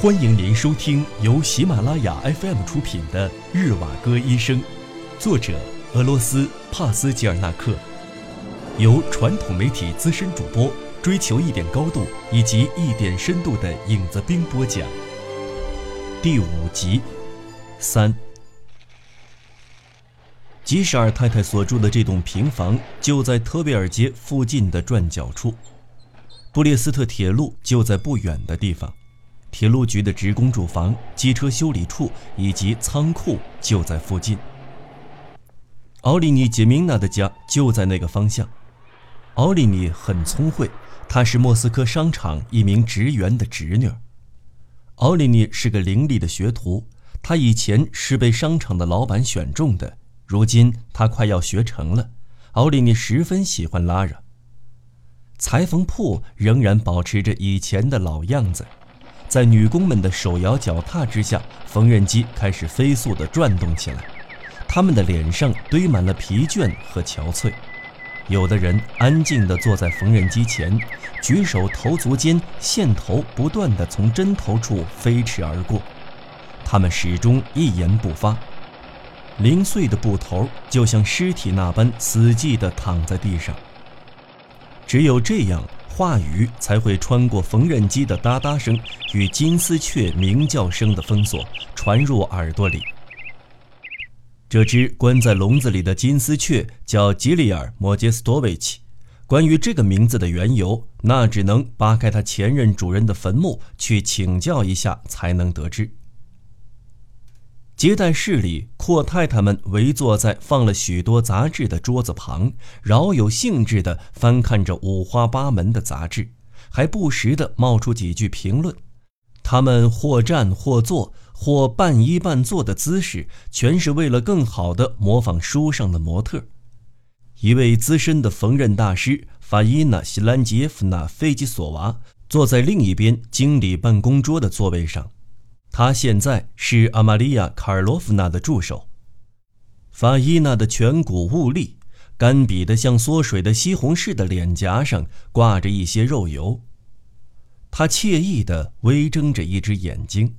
欢迎您收听由喜马拉雅 FM 出品的《日瓦戈医生》，作者俄罗斯帕斯吉尔纳克，由传统媒体资深主播追求一点高度以及一点深度的影子兵播讲。第五集，三。吉什尔太太所住的这栋平房就在特维尔街附近的转角处，布列斯特铁路就在不远的地方。铁路局的职工住房、机车修理处以及仓库就在附近。奥利尼·杰明娜的家就在那个方向。奥利尼很聪慧，她是莫斯科商场一名职员的侄女。奥利尼是个伶俐的学徒，她以前是被商场的老板选中的，如今她快要学成了。奥利尼十分喜欢拉拉。裁缝铺仍然保持着以前的老样子。在女工们的手摇脚踏之下，缝纫机开始飞速地转动起来。他们的脸上堆满了疲倦和憔悴。有的人安静地坐在缝纫机前，举手投足间，线头不断地从针头处飞驰而过。他们始终一言不发。零碎的布头就像尸体那般死寂地躺在地上。只有这样。话语才会穿过缝纫机的哒哒声与金丝雀鸣叫声的封锁，传入耳朵里。这只关在笼子里的金丝雀叫吉里尔·莫杰斯多维奇。关于这个名字的缘由，那只能扒开他前任主人的坟墓去请教一下才能得知。接待室里，阔太太们围坐在放了许多杂志的桌子旁，饶有兴致地翻看着五花八门的杂志，还不时地冒出几句评论。他们或站或坐，或半依半坐的姿势，全是为了更好地模仿书上的模特。一位资深的缝纫大师法伊娜·西兰杰夫娜·费吉索娃坐在另一边经理办公桌的座位上。他现在是阿玛利亚·卡尔洛夫娜的助手。法伊娜的颧骨兀立，干瘪的像缩水的西红柿的脸颊上挂着一些肉油。他惬意地微睁着一只眼睛，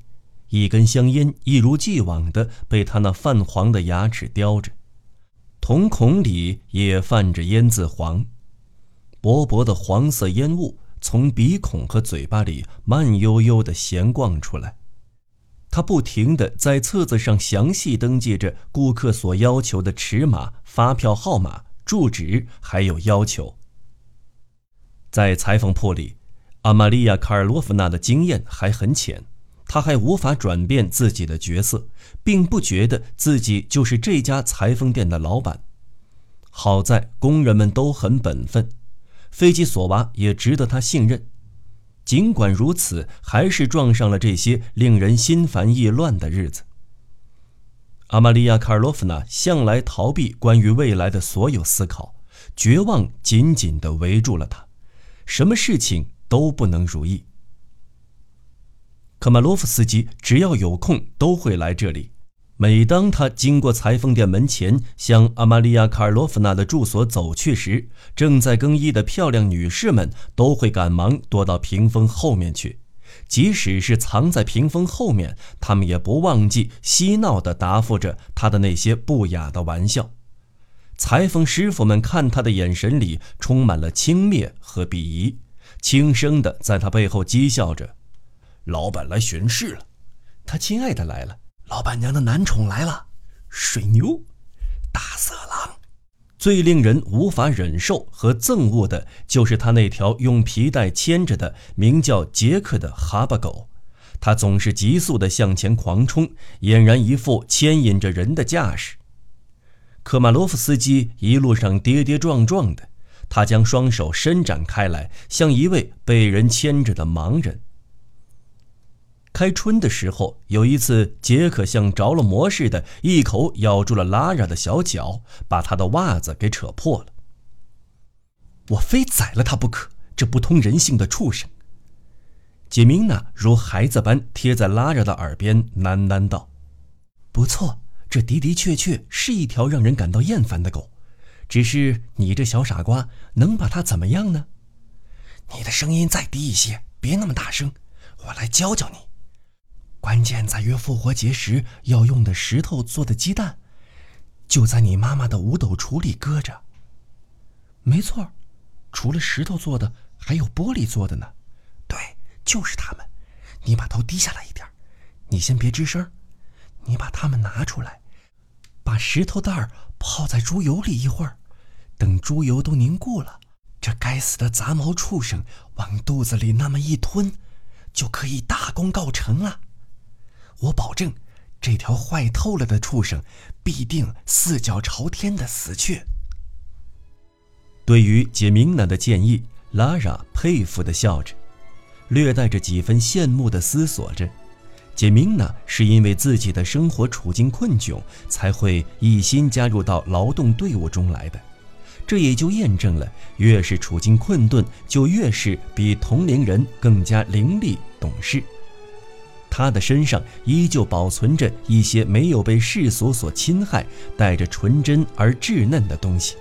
一根香烟一如既往地被他那泛黄的牙齿叼着，瞳孔里也泛着烟渍黄。薄薄的黄色烟雾从鼻孔和嘴巴里慢悠悠地闲逛出来。他不停地在册子上详细登记着顾客所要求的尺码、发票号码、住址，还有要求。在裁缝铺里，阿玛利亚·卡尔洛夫娜的经验还很浅，她还无法转变自己的角色，并不觉得自己就是这家裁缝店的老板。好在工人们都很本分，飞机索娃也值得他信任。尽管如此，还是撞上了这些令人心烦意乱的日子。阿玛利亚·卡尔洛夫娜向来逃避关于未来的所有思考，绝望紧紧地围住了她，什么事情都不能如意。科马洛夫斯基只要有空都会来这里。每当他经过裁缝店门前，向阿玛利亚·卡尔洛夫娜的住所走去时，正在更衣的漂亮女士们都会赶忙躲到屏风后面去。即使是藏在屏风后面，他们也不忘记嬉闹地答复着他的那些不雅的玩笑。裁缝师傅们看他的眼神里充满了轻蔑和鄙夷，轻声地在他背后讥笑着：“老板来巡视了，他亲爱的来了。”老板娘的男宠来了，水牛，大色狼。最令人无法忍受和憎恶的就是他那条用皮带牵着的名叫杰克的哈巴狗，它总是急速地向前狂冲，俨然一副牵引着人的架势。科马洛夫斯基一路上跌跌撞撞的，他将双手伸展开来，像一位被人牵着的盲人。开春的时候，有一次，杰克像着了魔似的，一口咬住了拉拉的小脚，把她的袜子给扯破了。我非宰了他不可！这不通人性的畜生！杰明娜如孩子般贴在拉拉的耳边喃喃道：“不错，这的的确确是一条让人感到厌烦的狗。只是你这小傻瓜，能把它怎么样呢？你的声音再低一些，别那么大声，我来教教你。”关键在于复活节时要用的石头做的鸡蛋，就在你妈妈的五斗橱里搁着。没错，除了石头做的，还有玻璃做的呢。对，就是它们。你把头低下来一点，你先别吱声。你把它们拿出来，把石头蛋儿泡在猪油里一会儿，等猪油都凝固了，这该死的杂毛畜生往肚子里那么一吞，就可以大功告成了。我保证，这条坏透了的畜生必定四脚朝天的死去。对于杰明娜的建议，拉拉佩服的笑着，略带着几分羡慕的思索着：杰明娜是因为自己的生活处境困窘，才会一心加入到劳动队伍中来的。这也就验证了，越是处境困顿，就越是比同龄人更加伶俐懂事。他的身上依旧保存着一些没有被世俗所侵害、带着纯真而稚嫩的东西。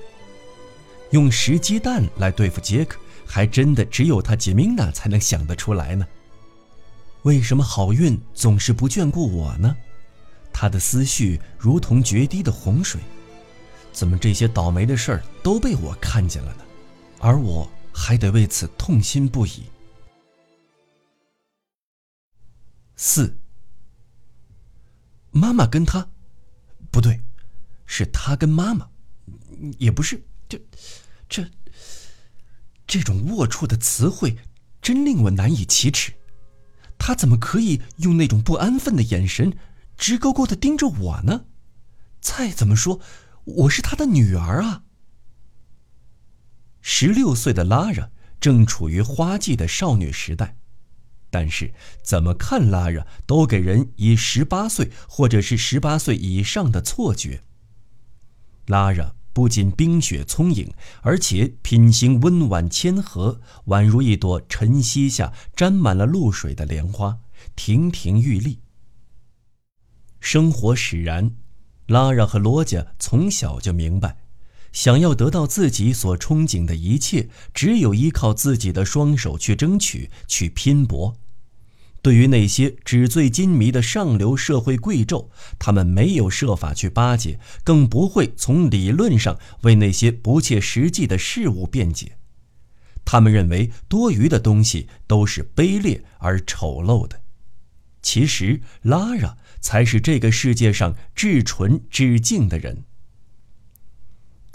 用石鸡蛋来对付杰克，还真的只有他杰明娜才能想得出来呢。为什么好运总是不眷顾我呢？他的思绪如同决堤的洪水，怎么这些倒霉的事儿都被我看见了呢？而我还得为此痛心不已。四，妈妈跟他，不对，是他跟妈妈，也不是，这，这，这种龌龊的词汇，真令我难以启齿。他怎么可以用那种不安分的眼神，直勾勾的盯着我呢？再怎么说，我是他的女儿啊。十六岁的拉拉正处于花季的少女时代。但是怎么看拉拉都给人以十八岁或者是十八岁以上的错觉。拉拉不仅冰雪聪颖，而且品行温婉谦和，宛如一朵晨曦下沾满了露水的莲花，亭亭玉立。生活使然，拉拉和罗家从小就明白，想要得到自己所憧憬的一切，只有依靠自己的双手去争取，去拼搏。对于那些纸醉金迷的上流社会贵胄，他们没有设法去巴结，更不会从理论上为那些不切实际的事物辩解。他们认为多余的东西都是卑劣而丑陋的。其实，拉拉才是这个世界上至纯至净的人。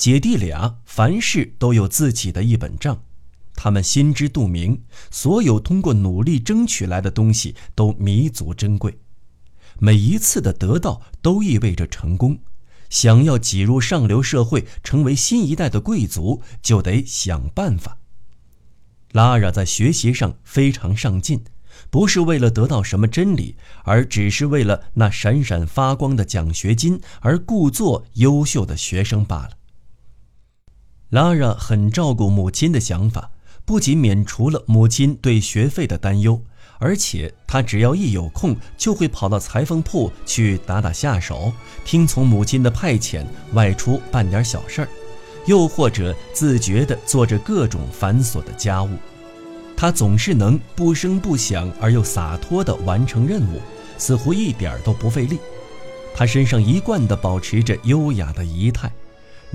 姐弟俩凡事都有自己的一本账。他们心知肚明，所有通过努力争取来的东西都弥足珍贵，每一次的得到都意味着成功。想要挤入上流社会，成为新一代的贵族，就得想办法。拉拉在学习上非常上进，不是为了得到什么真理，而只是为了那闪闪发光的奖学金而故作优秀的学生罢了。拉拉很照顾母亲的想法。不仅免除了母亲对学费的担忧，而且他只要一有空，就会跑到裁缝铺去打打下手，听从母亲的派遣外出办点小事儿，又或者自觉地做着各种繁琐的家务。他总是能不声不响而又洒脱地完成任务，似乎一点都不费力。他身上一贯地保持着优雅的仪态。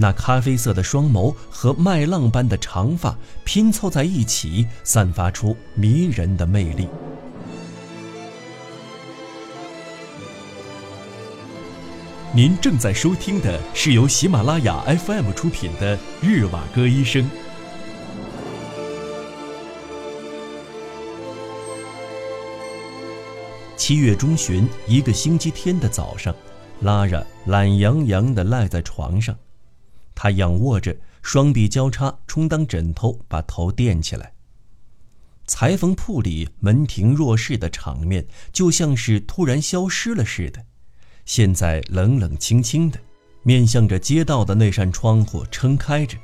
那咖啡色的双眸和麦浪般的长发拼凑在一起，散发出迷人的魅力。您正在收听的是由喜马拉雅 FM 出品的《日瓦戈医生》。七月中旬，一个星期天的早上，拉着懒洋洋地赖在床上。他仰卧着，双臂交叉充当枕头，把头垫起来。裁缝铺里门庭若市的场面，就像是突然消失了似的。现在冷冷清清的，面向着街道的那扇窗户撑开着。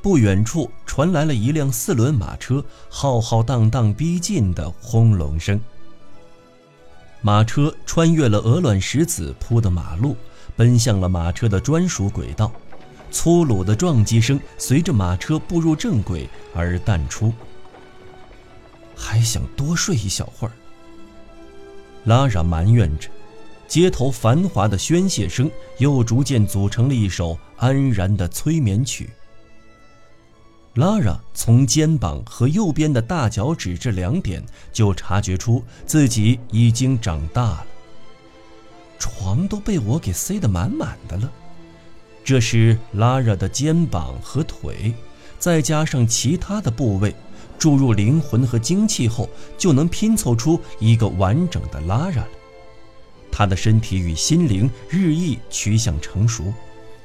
不远处传来了一辆四轮马车浩浩荡荡逼近的轰隆声。马车穿越了鹅卵石子铺的马路，奔向了马车的专属轨道。粗鲁的撞击声随着马车步入正轨而淡出。还想多睡一小会儿。拉拉埋怨着，街头繁华的宣泄声又逐渐组成了一首安然的催眠曲。拉拉从肩膀和右边的大脚趾这两点就察觉出自己已经长大了。床都被我给塞得满满的了，这是拉拉的肩膀和腿，再加上其他的部位，注入灵魂和精气后，就能拼凑出一个完整的拉拉了。他的身体与心灵日益趋向成熟。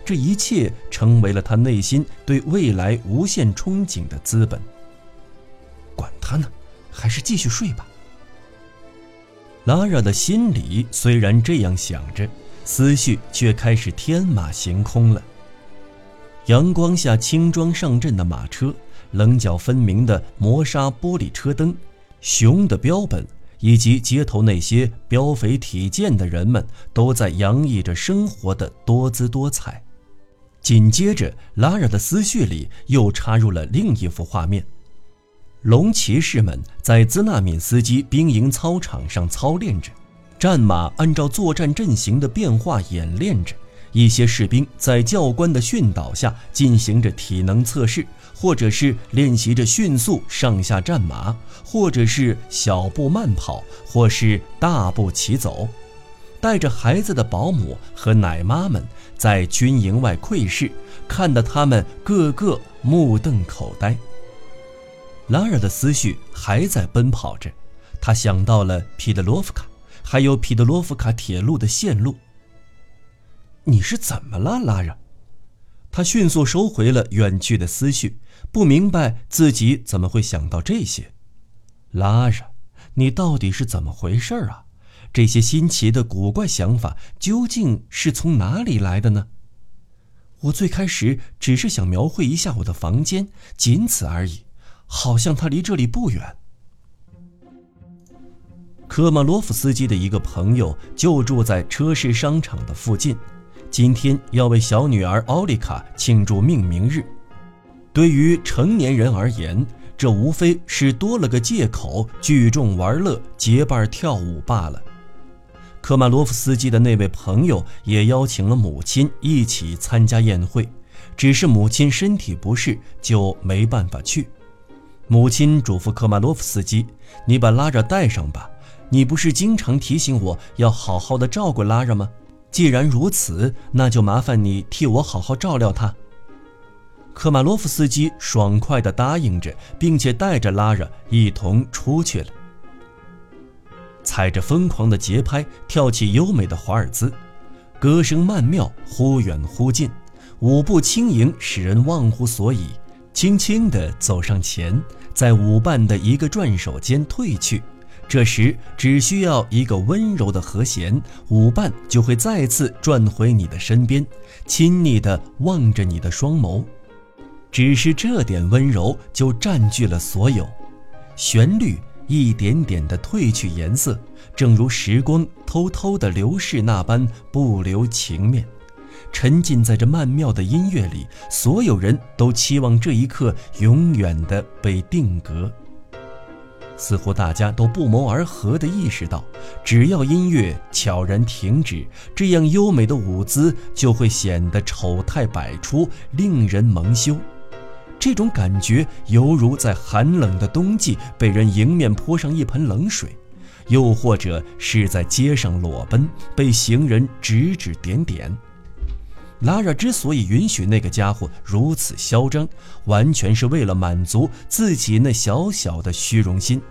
这一切成为了他内心对未来无限憧憬的资本。管他呢，还是继续睡吧。拉拉的心里虽然这样想着，思绪却开始天马行空了。阳光下轻装上阵的马车，棱角分明的磨砂玻璃车灯，熊的标本，以及街头那些膘肥体健的人们，都在洋溢着生活的多姿多彩。紧接着，拉尔的思绪里又插入了另一幅画面：龙骑士们在兹纳敏斯基兵营操场上操练着，战马按照作战阵型的变化演练着，一些士兵在教官的训导下进行着体能测试，或者是练习着迅速上下战马，或者是小步慢跑，或是大步齐走。带着孩子的保姆和奶妈们在军营外窥视，看得他们个个目瞪口呆。拉尔的思绪还在奔跑着，他想到了皮德罗夫卡，还有皮德罗夫卡铁路的线路。你是怎么了，拉尔？他迅速收回了远去的思绪，不明白自己怎么会想到这些。拉尔，你到底是怎么回事啊？这些新奇的古怪想法究竟是从哪里来的呢？我最开始只是想描绘一下我的房间，仅此而已，好像它离这里不远。科马洛夫斯基的一个朋友就住在车市商场的附近，今天要为小女儿奥利卡庆祝命名日。对于成年人而言，这无非是多了个借口，聚众玩乐，结伴跳舞罢了。科马罗夫斯基的那位朋友也邀请了母亲一起参加宴会，只是母亲身体不适，就没办法去。母亲嘱咐科马罗夫斯基：“你把拉扎带上吧，你不是经常提醒我要好好的照顾拉拉吗？既然如此，那就麻烦你替我好好照料他。”科马洛夫斯基爽快地答应着，并且带着拉拉一同出去了。踩着疯狂的节拍，跳起优美的华尔兹，歌声曼妙，忽远忽近，舞步轻盈，使人忘乎所以。轻轻地走上前，在舞伴的一个转手间退去。这时，只需要一个温柔的和弦，舞伴就会再次转回你的身边，亲昵地望着你的双眸。只是这点温柔就占据了所有，旋律。一点点的褪去颜色，正如时光偷偷的流逝那般不留情面。沉浸在这曼妙的音乐里，所有人都期望这一刻永远的被定格。似乎大家都不谋而合地意识到，只要音乐悄然停止，这样优美的舞姿就会显得丑态百出，令人蒙羞。这种感觉犹如在寒冷的冬季被人迎面泼上一盆冷水，又或者是在街上裸奔被行人指指点点。拉拉之所以允许那个家伙如此嚣张，完全是为了满足自己那小小的虚荣心，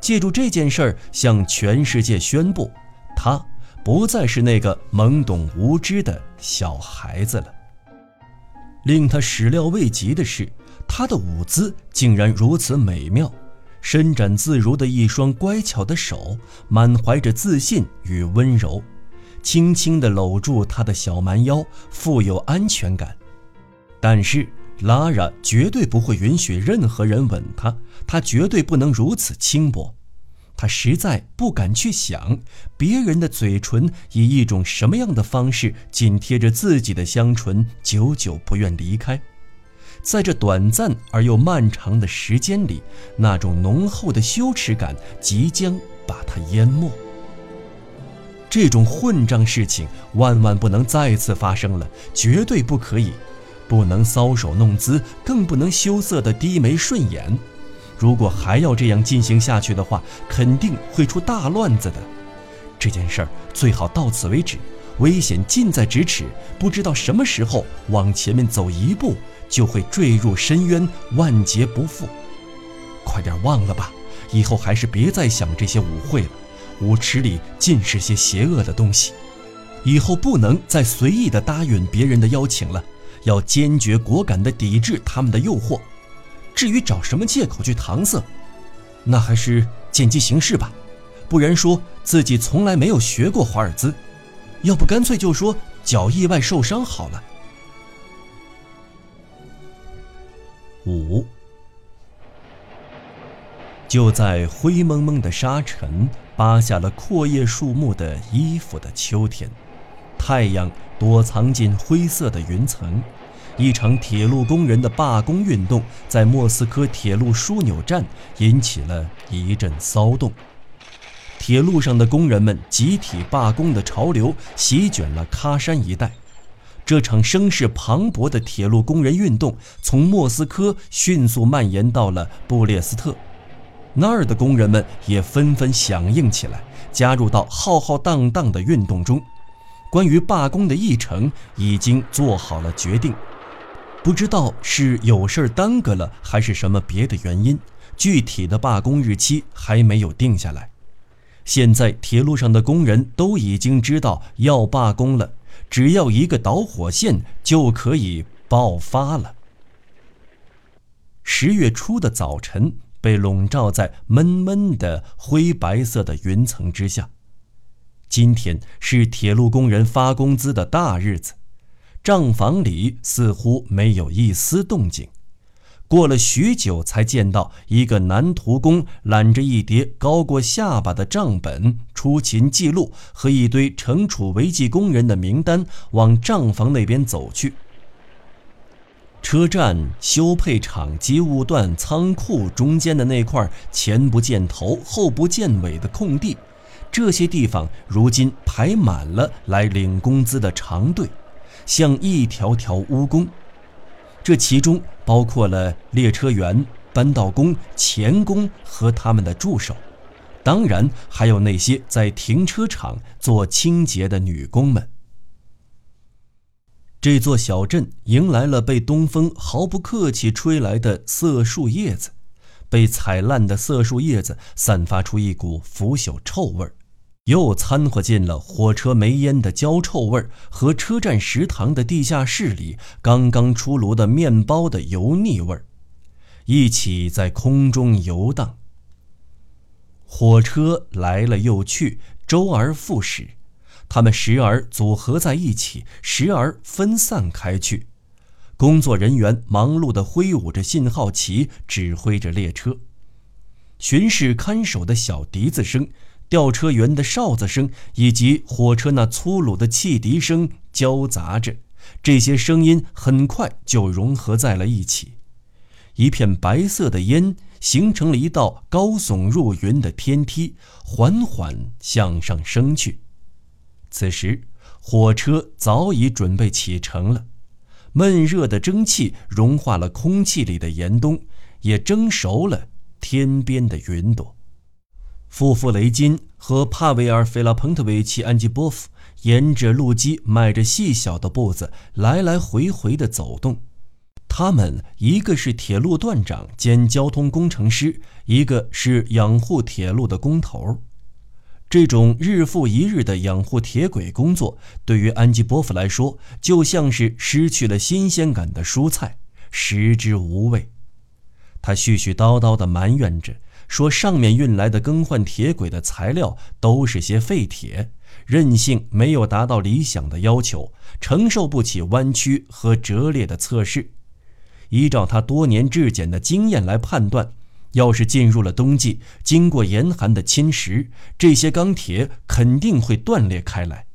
借助这件事儿向全世界宣布，他不再是那个懵懂无知的小孩子了。令他始料未及的是。他的舞姿竟然如此美妙，伸展自如的一双乖巧的手，满怀着自信与温柔，轻轻地搂住她的小蛮腰，富有安全感。但是拉拉绝对不会允许任何人吻她，她绝对不能如此轻薄。她实在不敢去想，别人的嘴唇以一种什么样的方式紧贴着自己的香唇，久久不愿离开。在这短暂而又漫长的时间里，那种浓厚的羞耻感即将把他淹没。这种混账事情万万不能再次发生了，绝对不可以，不能搔首弄姿，更不能羞涩的低眉顺眼。如果还要这样进行下去的话，肯定会出大乱子的。这件事儿最好到此为止，危险近在咫尺，不知道什么时候往前面走一步，就会坠入深渊，万劫不复。快点忘了吧，以后还是别再想这些舞会了。舞池里尽是些邪恶的东西，以后不能再随意的答应别人的邀请了，要坚决果敢的抵制他们的诱惑。至于找什么借口去搪塞，那还是见机行事吧。不然说自己从来没有学过华尔兹，要不干脆就说脚意外受伤好了。五，就在灰蒙蒙的沙尘扒下了阔叶树木的衣服的秋天，太阳躲藏进灰色的云层，一场铁路工人的罢工运动在莫斯科铁路枢纽站引起了一阵骚动。铁路上的工人们集体罢工的潮流席卷了喀山一带，这场声势磅礴的铁路工人运动从莫斯科迅速蔓延到了布列斯特，那儿的工人们也纷纷响应起来，加入到浩浩荡荡的运动中。关于罢工的议程已经做好了决定，不知道是有事耽搁了，还是什么别的原因，具体的罢工日期还没有定下来。现在铁路上的工人都已经知道要罢工了，只要一个导火线就可以爆发了。十月初的早晨被笼罩在闷闷的灰白色的云层之下。今天是铁路工人发工资的大日子，账房里似乎没有一丝动静。过了许久，才见到一个男徒工揽着一叠高过下巴的账本、出勤记录和一堆惩处违纪工人的名单，往账房那边走去。车站、修配厂、机务段、仓库中间的那块前不见头、后不见尾的空地，这些地方如今排满了来领工资的长队，像一条条蜈蚣。这其中包括了列车员、扳道工、钳工和他们的助手，当然还有那些在停车场做清洁的女工们。这座小镇迎来了被东风毫不客气吹来的色树叶子，被踩烂的色树叶子散发出一股腐朽臭味儿。又掺和进了火车煤烟的焦臭味儿和车站食堂的地下室里刚刚出炉的面包的油腻味儿一起在空中游荡。火车来了又去，周而复始，它们时而组合在一起，时而分散开去。工作人员忙碌地挥舞着信号旗，指挥着列车。巡视看守的小笛子声。吊车员的哨子声以及火车那粗鲁的汽笛声交杂着，这些声音很快就融合在了一起。一片白色的烟形成了一道高耸入云的天梯，缓缓向上升去。此时，火车早已准备启程了。闷热的蒸汽融化了空气里的严冬，也蒸熟了天边的云朵。夫妇雷金和帕维尔·费拉彭特维奇·安吉波夫沿着路基迈着细小的步子来来回回地走动。他们一个是铁路段长兼交通工程师，一个是养护铁路的工头。这种日复一日的养护铁轨工作，对于安吉波夫来说，就像是失去了新鲜感的蔬菜，食之无味。他絮絮叨叨地埋怨着。说上面运来的更换铁轨的材料都是些废铁，韧性没有达到理想的要求，承受不起弯曲和折裂的测试。依照他多年质检的经验来判断，要是进入了冬季，经过严寒的侵蚀，这些钢铁肯定会断裂开来。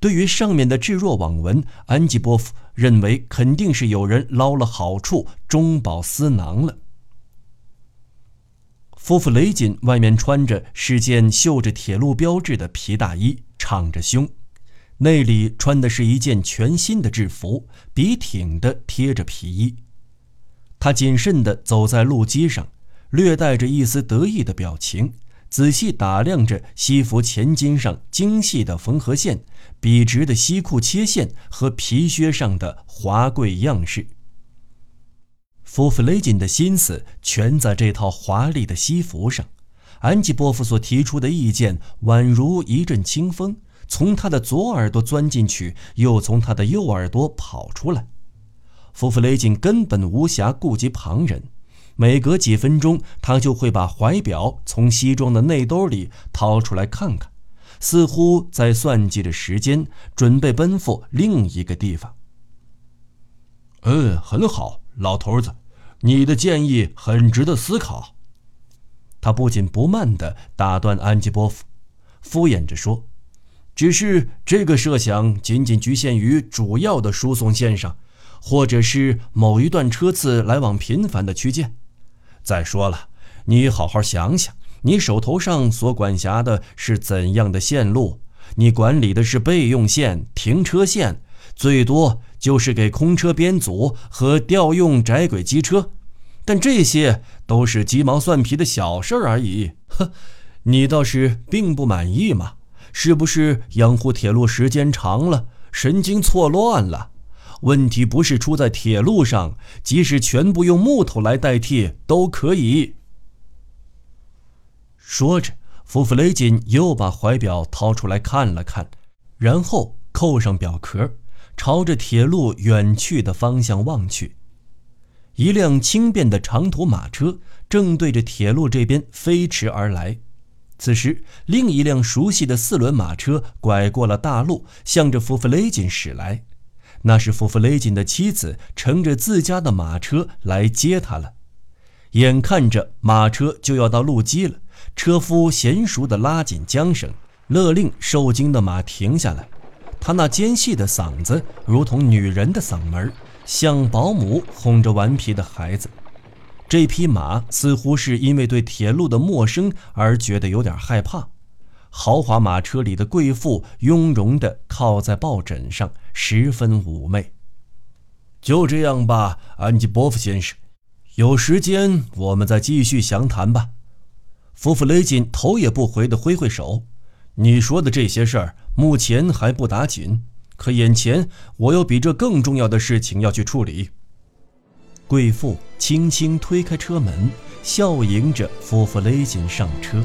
对于上面的置若罔闻，安吉波夫认为肯定是有人捞了好处，中饱私囊了。夫妇雷锦外面穿着是件绣着铁路标志的皮大衣，敞着胸；内里穿的是一件全新的制服，笔挺的贴着皮衣。他谨慎地走在路基上，略带着一丝得意的表情，仔细打量着西服前襟上精细的缝合线、笔直的西裤切线和皮靴上的华贵样式。夫妇雷金的心思全在这套华丽的西服上。安吉波夫所提出的意见宛如一阵清风，从他的左耳朵钻进去，又从他的右耳朵跑出来。夫妇雷金根本无暇顾及旁人，每隔几分钟，他就会把怀表从西装的内兜里掏出来看看，似乎在算计着时间，准备奔赴另一个地方。嗯，很好，老头子。你的建议很值得思考。他不紧不慢地打断安吉波夫，敷衍着说：“只是这个设想仅仅局限于主要的输送线上，或者是某一段车次来往频繁的区间。再说了，你好好想想，你手头上所管辖的是怎样的线路？你管理的是备用线、停车线，最多……”就是给空车编组和调用窄轨机车，但这些都是鸡毛蒜皮的小事而已。呵，你倒是并不满意嘛？是不是养护铁路时间长了，神经错乱了？问题不是出在铁路上，即使全部用木头来代替都可以。说着，弗弗雷金又把怀表掏出来看了看，然后扣上表壳。朝着铁路远去的方向望去，一辆轻便的长途马车正对着铁路这边飞驰而来。此时，另一辆熟悉的四轮马车拐过了大路，向着弗弗雷金驶来。那是弗弗雷金的妻子乘着自家的马车来接他了。眼看着马车就要到路基了，车夫娴熟地拉紧缰绳，勒令受惊的马停下来。他那尖细的嗓子，如同女人的嗓门像保姆哄着顽皮的孩子。这匹马似乎是因为对铁路的陌生而觉得有点害怕。豪华马车里的贵妇雍容地靠在抱枕上，十分妩媚。就这样吧，安吉波夫先生，有时间我们再继续详谈吧。夫妇勒紧头也不回地挥挥手。你说的这些事儿。目前还不打紧，可眼前我有比这更重要的事情要去处理。贵妇轻轻推开车门，笑迎着夫妇勒紧上车。